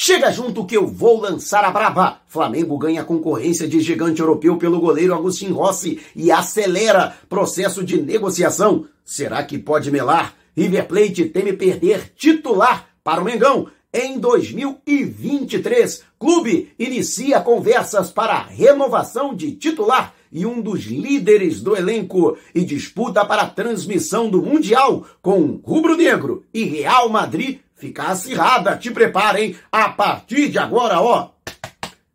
Chega junto que eu vou lançar a braba. Flamengo ganha concorrência de gigante europeu pelo goleiro Agustin Rossi e acelera processo de negociação. Será que pode melar? River Plate teme perder titular para o Mengão. Em 2023, clube inicia conversas para renovação de titular e um dos líderes do elenco e disputa para transmissão do Mundial com Rubro Negro e Real Madrid fica acirrada. Te preparem a partir de agora, ó.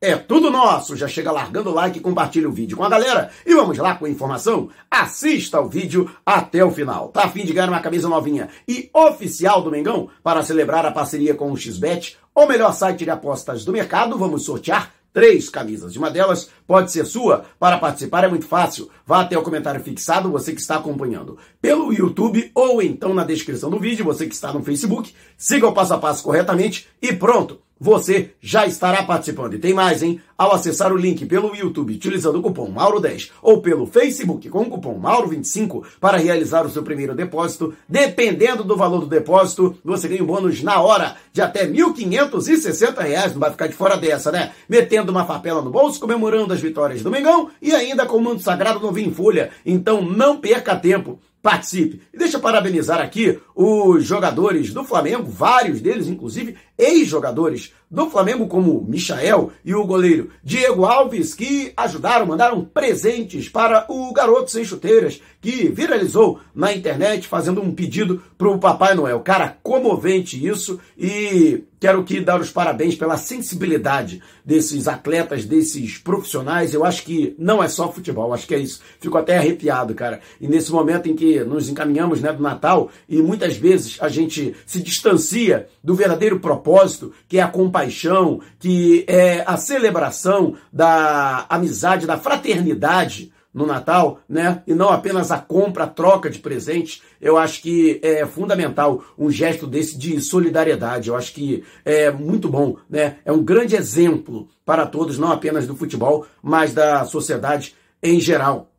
É tudo nosso. Já chega largando o like e compartilha o vídeo com a galera. E vamos lá com a informação? Assista o vídeo até o final. Tá a fim de ganhar uma camisa novinha e oficial do Mengão para celebrar a parceria com o XBET, o melhor site de apostas do mercado? Vamos sortear três camisas. Uma delas pode ser sua. Para participar é muito fácil. Vá até o comentário fixado, você que está acompanhando pelo YouTube ou então na descrição do vídeo, você que está no Facebook. Siga o passo a passo corretamente e pronto você já estará participando. E tem mais, hein? Ao acessar o link pelo YouTube utilizando o cupom Mauro10 ou pelo Facebook com o cupom Mauro25 para realizar o seu primeiro depósito, dependendo do valor do depósito, você ganha um bônus na hora de até R$ 1.560. Não vai ficar de fora dessa, né? Metendo uma farpela no bolso, comemorando as vitórias do Mengão e ainda com o manto sagrado novinho em folha. Então não perca tempo participe. E deixa eu parabenizar aqui os jogadores do Flamengo, vários deles, inclusive ex-jogadores do Flamengo, como Michael e o goleiro Diego Alves, que ajudaram, mandaram presentes para o garoto sem chuteiras, que viralizou na internet fazendo um pedido para o Papai Noel. Cara, comovente isso e quero aqui dar os parabéns pela sensibilidade desses atletas, desses profissionais. Eu acho que não é só futebol, acho que é isso. Fico até arrepiado, cara. E nesse momento em que nos encaminhamos né, do Natal e muitas vezes a gente se distancia do verdadeiro propósito, que é a compaixão, que é a celebração da amizade, da fraternidade no Natal, né? E não apenas a compra, a troca de presentes. Eu acho que é fundamental um gesto desse de solidariedade. Eu acho que é muito bom, né? É um grande exemplo para todos, não apenas do futebol, mas da sociedade em geral.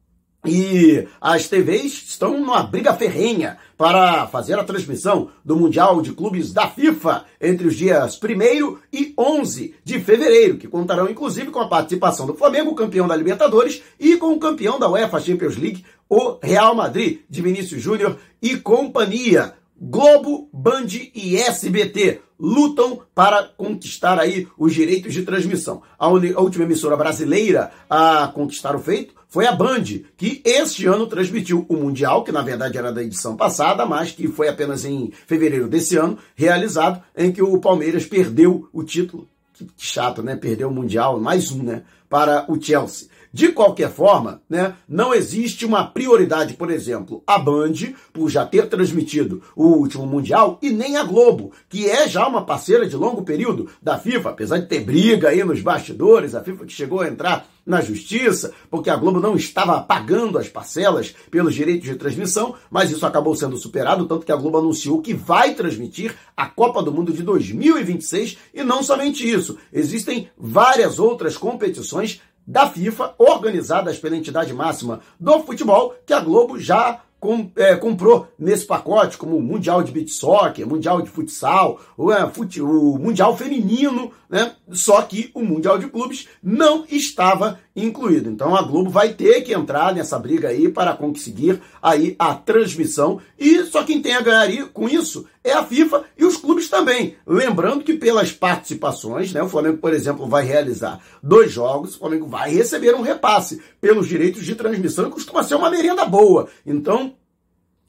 E as TVs estão numa briga ferrenha para fazer a transmissão do Mundial de Clubes da FIFA entre os dias 1 e 11 de fevereiro, que contarão inclusive com a participação do Flamengo, campeão da Libertadores, e com o campeão da UEFA Champions League, o Real Madrid, de Vinícius Júnior e companhia. Globo, Band e SBT lutam para conquistar aí os direitos de transmissão. A, última emissora brasileira a conquistar o feito foi a Band, que este ano transmitiu o Mundial, que na verdade era da edição passada, mas que foi apenas em fevereiro desse ano, realizado, em que o Palmeiras perdeu o título. Que chato, né? Perdeu o Mundial, mais um, né? Para o Chelsea. De qualquer forma, né, não existe uma prioridade, por exemplo, a Band, por já ter transmitido o último Mundial, e nem a Globo, que é já uma parceira de longo período da FIFA, apesar de ter briga aí nos bastidores, a FIFA que chegou a entrar na justiça, porque a Globo não estava pagando as parcelas pelos direitos de transmissão, mas isso acabou sendo superado, tanto que a Globo anunciou que vai transmitir a Copa do Mundo de 2026, e não somente isso, existem várias outras competições da FIFA, organizadas pela entidade máxima do futebol, que a Globo já com, é, comprou nesse pacote, como o Mundial de Beach Soccer, Mundial de Futsal, o, é, fute, o Mundial Feminino, né? Só que o Mundial de Clubes não estava incluído. Então a Globo vai ter que entrar nessa briga aí para conseguir aí a transmissão. E só quem tem a ganhar com isso é a FIFA e os clubes também. Lembrando que pelas participações, né? O Flamengo, por exemplo, vai realizar dois jogos, o Flamengo vai receber um repasse pelos direitos de transmissão, e costuma ser uma merenda boa. Então,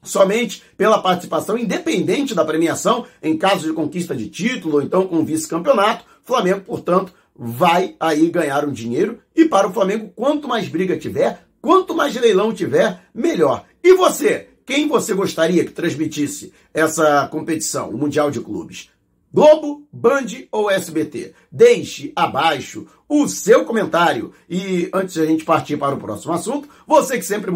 somente pela participação independente da premiação, em caso de conquista de título ou então com vice-campeonato, Flamengo, portanto, vai aí ganhar um dinheiro e para o Flamengo, quanto mais briga tiver, quanto mais leilão tiver, melhor. E você? Quem você gostaria que transmitisse essa competição, o Mundial de Clubes? Globo, Band ou SBT? Deixe abaixo o seu comentário. E antes de a gente partir para o próximo assunto, você que sempre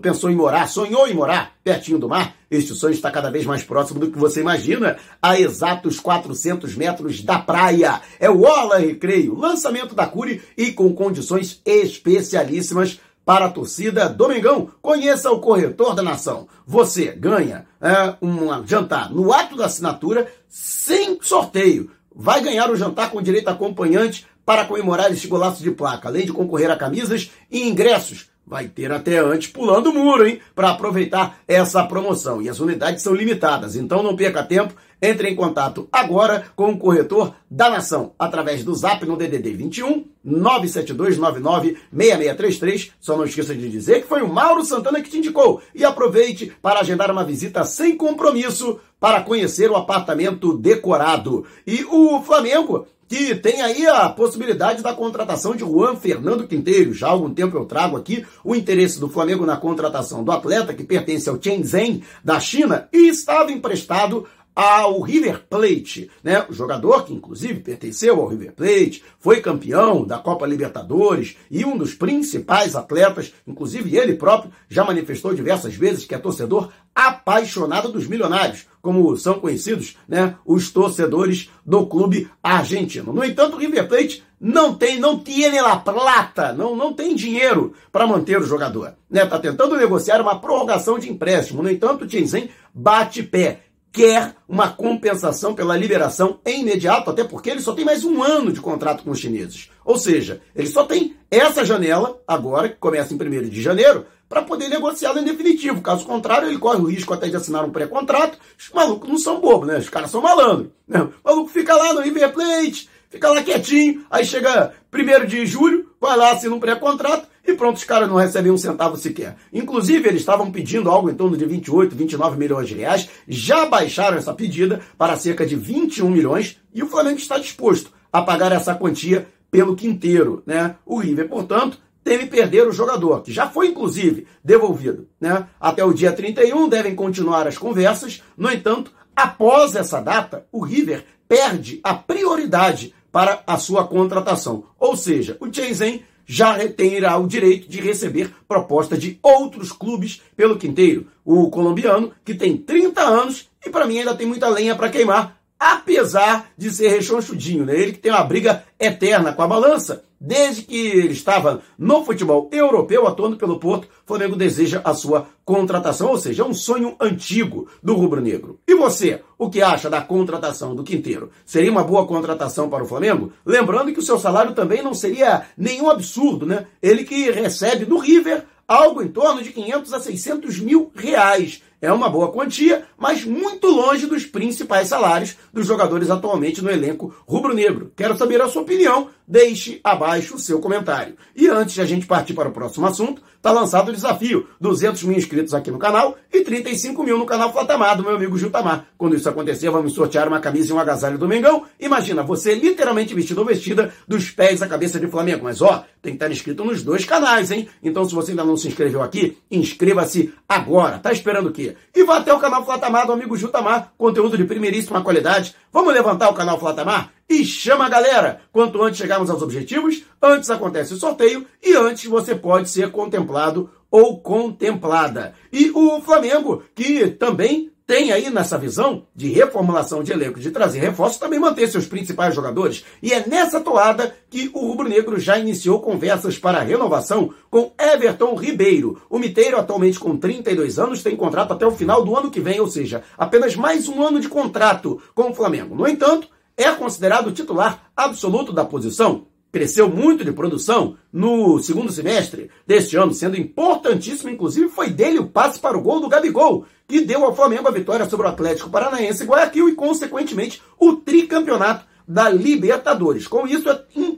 pensou em morar, sonhou em morar pertinho do mar, este sonho está cada vez mais próximo do que você imagina, a exatos 400 metros da praia. É o Orla Recreio, lançamento da Cure e com condições especialíssimas para a torcida Domingão. Conheça o corretor da nação. Você ganha é, um jantar no ato da assinatura sem sorteio. vai ganhar o jantar com direito a acompanhante para comemorar este golaço de placa, além de concorrer a camisas e ingressos Vai ter até antes pulando o muro, hein? Para aproveitar essa promoção. E as unidades são limitadas, então não perca tempo. Entre em contato agora com o corretor da Nação através do Zap no DDD 21 97299 6633. Só não esqueça de dizer que foi o Mauro Santana que te indicou. E aproveite para agendar uma visita sem compromisso para conhecer o apartamento decorado. E o Flamengo que tem aí a possibilidade da contratação de Juan Fernando Quinteiro. Já há algum tempo eu trago aqui o interesse do Flamengo na contratação do atleta que pertence ao Shenzhen da China e estava emprestado ao River Plate, né? O jogador que inclusive pertenceu ao River Plate, foi campeão da Copa Libertadores e um dos principais atletas, inclusive ele próprio já manifestou diversas vezes que é torcedor apaixonado dos milionários, como são conhecidos, né, os torcedores do clube argentino. No entanto, o River Plate não tem, não tem la plata, não, não tem dinheiro para manter o jogador. Né? Tá tentando negociar uma prorrogação de empréstimo. No entanto, o Shenzhen bate pé quer uma compensação pela liberação em imediato, até porque ele só tem mais um ano de contrato com os chineses. Ou seja, ele só tem essa janela, agora, que começa em 1 de janeiro, para poder negociá-lo em definitivo. Caso contrário, ele corre o risco até de assinar um pré-contrato. Os malucos não são bobos, né? Os caras são malandros. Né? O maluco fica lá no River Plate, fica lá quietinho, aí chega 1 de julho, vai lá, assina um pré-contrato, e pronto, os caras não recebem um centavo sequer. Inclusive, eles estavam pedindo algo em torno de 28, 29 milhões de reais, já baixaram essa pedida para cerca de 21 milhões e o Flamengo está disposto a pagar essa quantia pelo quinteiro, né? O River, portanto, teme perder o jogador, que já foi inclusive devolvido, né? Até o dia 31 devem continuar as conversas. No entanto, após essa data, o River perde a prioridade para a sua contratação. Ou seja, o Shenzhen já terá o direito de receber proposta de outros clubes pelo quinteiro. O colombiano, que tem 30 anos e para mim ainda tem muita lenha para queimar, apesar de ser rechonchudinho, né? Ele que tem uma briga eterna com a balança. Desde que ele estava no futebol europeu, atuando pelo Porto, o Flamengo deseja a sua contratação, ou seja, é um sonho antigo do rubro-negro. E você, o que acha da contratação do Quinteiro? Seria uma boa contratação para o Flamengo? Lembrando que o seu salário também não seria nenhum absurdo, né? Ele que recebe do River algo em torno de 500 a 600 mil reais é uma boa quantia, mas muito longe dos principais salários dos jogadores atualmente no elenco rubro-negro. Quero saber a sua opinião, deixe abaixo o seu comentário. E antes de a gente partir para o próximo assunto, está lançado o desafio: 200 mil inscritos aqui no canal e 35 mil no canal Flatamar do meu amigo Jutamar. Quando isso acontecer, vamos sortear uma camisa e um agasalho do Mengão. Imagina, você literalmente vestido ou vestida dos pés à cabeça de Flamengo. Mas ó, tem que estar inscrito nos dois canais, hein? Então se você ainda não se inscreveu aqui, inscreva-se agora. Tá esperando o quê? E vá até o canal Flatamar do amigo Jutamar, conteúdo de primeiríssima qualidade. Vamos levantar o canal Flatamar? E chama a galera! Quanto antes chegarmos aos objetivos, antes acontece o sorteio e antes você pode ser contemplado ou contemplada. E o Flamengo, que também tem aí nessa visão de reformulação de elenco, de trazer reforços, também manter seus principais jogadores. E é nessa toada que o Rubro Negro já iniciou conversas para renovação com Everton Ribeiro. O Miteiro, atualmente com 32 anos, tem contrato até o final do ano que vem, ou seja, apenas mais um ano de contrato com o Flamengo. No entanto, é considerado titular absoluto da posição cresceu muito de produção no segundo semestre deste ano, sendo importantíssimo, inclusive foi dele o passe para o gol do Gabigol, que deu ao Flamengo a vitória sobre o Atlético Paranaense e Guayaquil e, consequentemente, o tricampeonato da Libertadores. Com isso,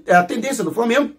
a tendência do Flamengo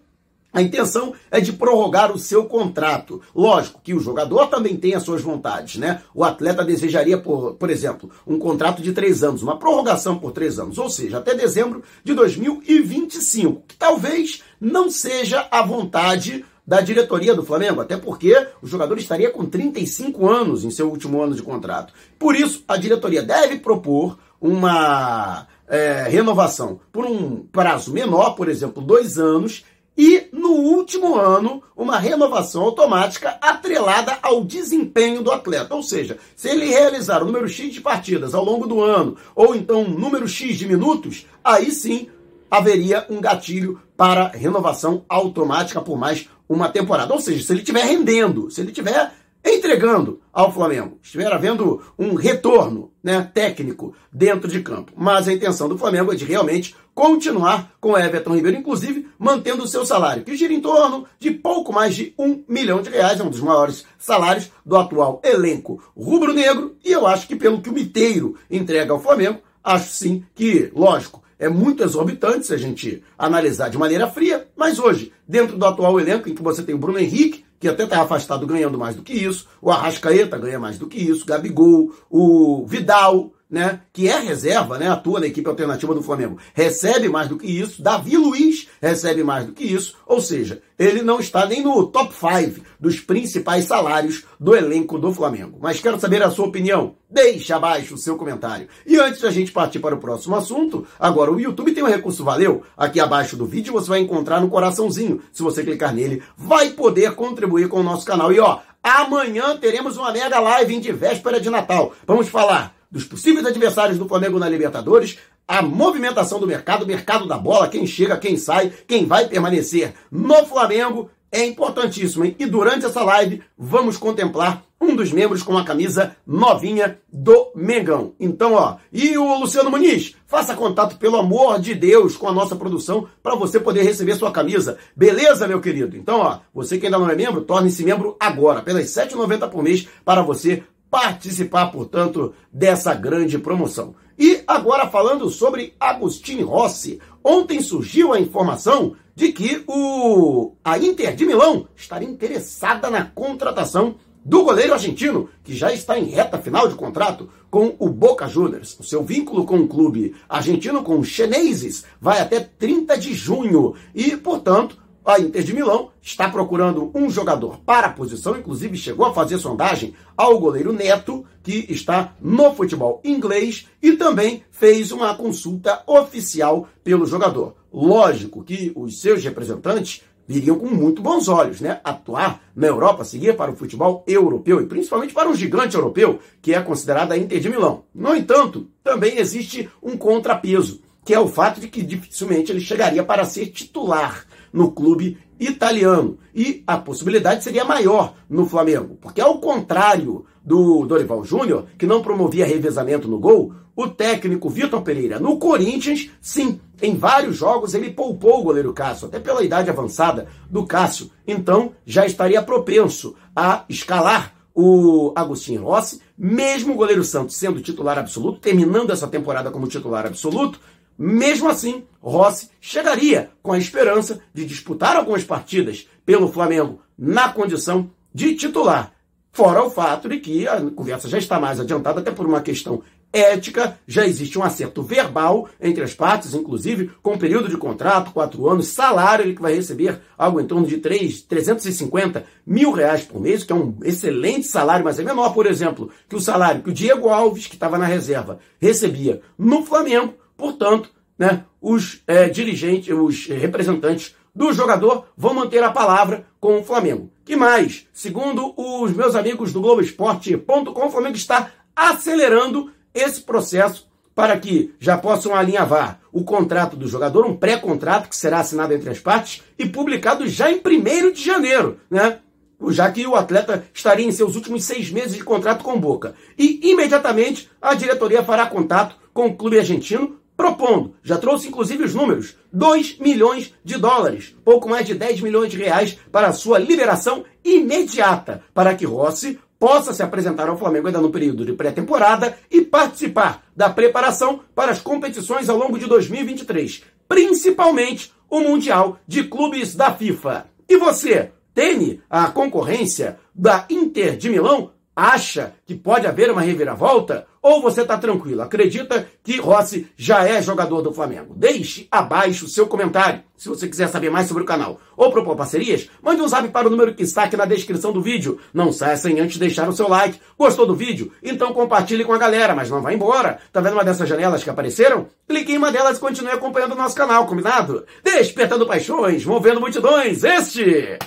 a intenção é de prorrogar o seu contrato. Lógico que o jogador também tem as suas vontades, né? O atleta desejaria, por, por exemplo, um contrato de três anos, uma prorrogação por três anos, ou seja, até dezembro de 2025, que talvez não seja a vontade da diretoria do Flamengo, até porque o jogador estaria com 35 anos em seu último ano de contrato. Por isso, a diretoria deve propor uma é, renovação por um prazo menor, por exemplo, dois anos, e, no último ano, uma renovação automática atrelada ao desempenho do atleta. Ou seja, se ele realizar o número X de partidas ao longo do ano, ou então um número X de minutos, aí sim haveria um gatilho para renovação automática por mais uma temporada. Ou seja, se ele estiver rendendo, se ele estiver entregando ao Flamengo. Estiver havendo um retorno né, técnico dentro de campo. Mas a intenção do Flamengo é de realmente continuar com Everton Ribeiro, inclusive mantendo o seu salário, que gira em torno de pouco mais de um milhão de reais, é um dos maiores salários do atual elenco rubro-negro. E eu acho que, pelo que o Miteiro entrega ao Flamengo, acho sim que, lógico, é muito exorbitante se a gente analisar de maneira fria, mas hoje, dentro do atual elenco, em que você tem o Bruno Henrique, que até está afastado ganhando mais do que isso, o Arrascaeta ganha mais do que isso, Gabigol, o Vidal, né, que é reserva, né, atua na equipe alternativa do Flamengo, recebe mais do que isso, Davi Luiz recebe mais do que isso, ou seja, ele não está nem no top 5 dos principais salários do elenco do Flamengo. Mas quero saber a sua opinião. Deixe abaixo o seu comentário. E antes da gente partir para o próximo assunto, agora o YouTube tem um recurso valeu. Aqui abaixo do vídeo você vai encontrar no coraçãozinho. Se você clicar nele, vai poder contribuir com o nosso canal. E ó, amanhã teremos uma mega live de véspera de Natal. Vamos falar dos possíveis adversários do Flamengo na Libertadores, a movimentação do mercado, o mercado da bola, quem chega, quem sai, quem vai permanecer no Flamengo é importantíssimo, hein? E durante essa live vamos contemplar um dos membros com a camisa novinha do Mengão. Então, ó, e o Luciano Muniz, faça contato, pelo amor de Deus, com a nossa produção para você poder receber sua camisa. Beleza, meu querido? Então, ó, você que ainda não é membro, torne-se membro agora, pelas R$ 7,90 por mês, para você participar, portanto, dessa grande promoção. E agora falando sobre Agostinho Rossi. Ontem surgiu a informação de que o a Inter de Milão estaria interessada na contratação do goleiro argentino, que já está em reta final de contrato com o Boca Juniors. O seu vínculo com o clube argentino, com o Chineses, vai até 30 de junho e, portanto, a Inter de Milão está procurando um jogador para a posição, inclusive chegou a fazer sondagem ao goleiro Neto, que está no futebol inglês, e também fez uma consulta oficial pelo jogador. Lógico que os seus representantes viriam com muito bons olhos, né? Atuar na Europa, seguir para o futebol europeu e principalmente para um gigante europeu, que é considerado a Inter de Milão. No entanto, também existe um contrapeso, que é o fato de que dificilmente ele chegaria para ser titular no clube italiano. E a possibilidade seria maior no Flamengo, porque ao contrário do Dorival Júnior, que não promovia revezamento no gol, o técnico Vitor Pereira no Corinthians, sim, em vários jogos ele poupou o goleiro Cássio, até pela idade avançada do Cássio. Então já estaria propenso a escalar o Agostinho Rossi, mesmo o goleiro Santos sendo titular absoluto, terminando essa temporada como titular absoluto, mesmo assim, Rossi chegaria com a esperança de disputar algumas partidas pelo Flamengo na condição de titular. Fora o fato de que a conversa já está mais adiantada, até por uma questão ética, já existe um acerto verbal entre as partes, inclusive com período de contrato, quatro anos, salário, ele que vai receber algo em torno de 3, 350 mil reais por mês, que é um excelente salário, mas é menor, por exemplo, que o salário que o Diego Alves, que estava na reserva, recebia no Flamengo, Portanto, né, os é, dirigentes, os representantes do jogador vão manter a palavra com o Flamengo. Que mais? Segundo os meus amigos do Globoesporte.com, o Flamengo está acelerando esse processo para que já possam alinhavar o contrato do jogador, um pré-contrato que será assinado entre as partes e publicado já em 1 de janeiro, né? Já que o atleta estaria em seus últimos seis meses de contrato com Boca. E imediatamente a diretoria fará contato com o clube argentino propondo, já trouxe inclusive os números, 2 milhões de dólares, pouco mais de 10 milhões de reais para sua liberação imediata, para que Rossi possa se apresentar ao Flamengo ainda no período de pré-temporada e participar da preparação para as competições ao longo de 2023, principalmente o Mundial de Clubes da FIFA. E você, teme a concorrência da Inter de Milão? Acha que pode haver uma reviravolta? Ou você está tranquilo? Acredita que Rossi já é jogador do Flamengo? Deixe abaixo o seu comentário. Se você quiser saber mais sobre o canal ou propor parcerias, mande um zap para o número que está aqui na descrição do vídeo. Não saia sem antes deixar o seu like. Gostou do vídeo? Então compartilhe com a galera, mas não vá embora. Tá vendo uma dessas janelas que apareceram? Clique em uma delas e continue acompanhando o nosso canal, combinado? Despertando paixões, movendo multidões. Este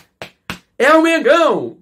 é o Mengão!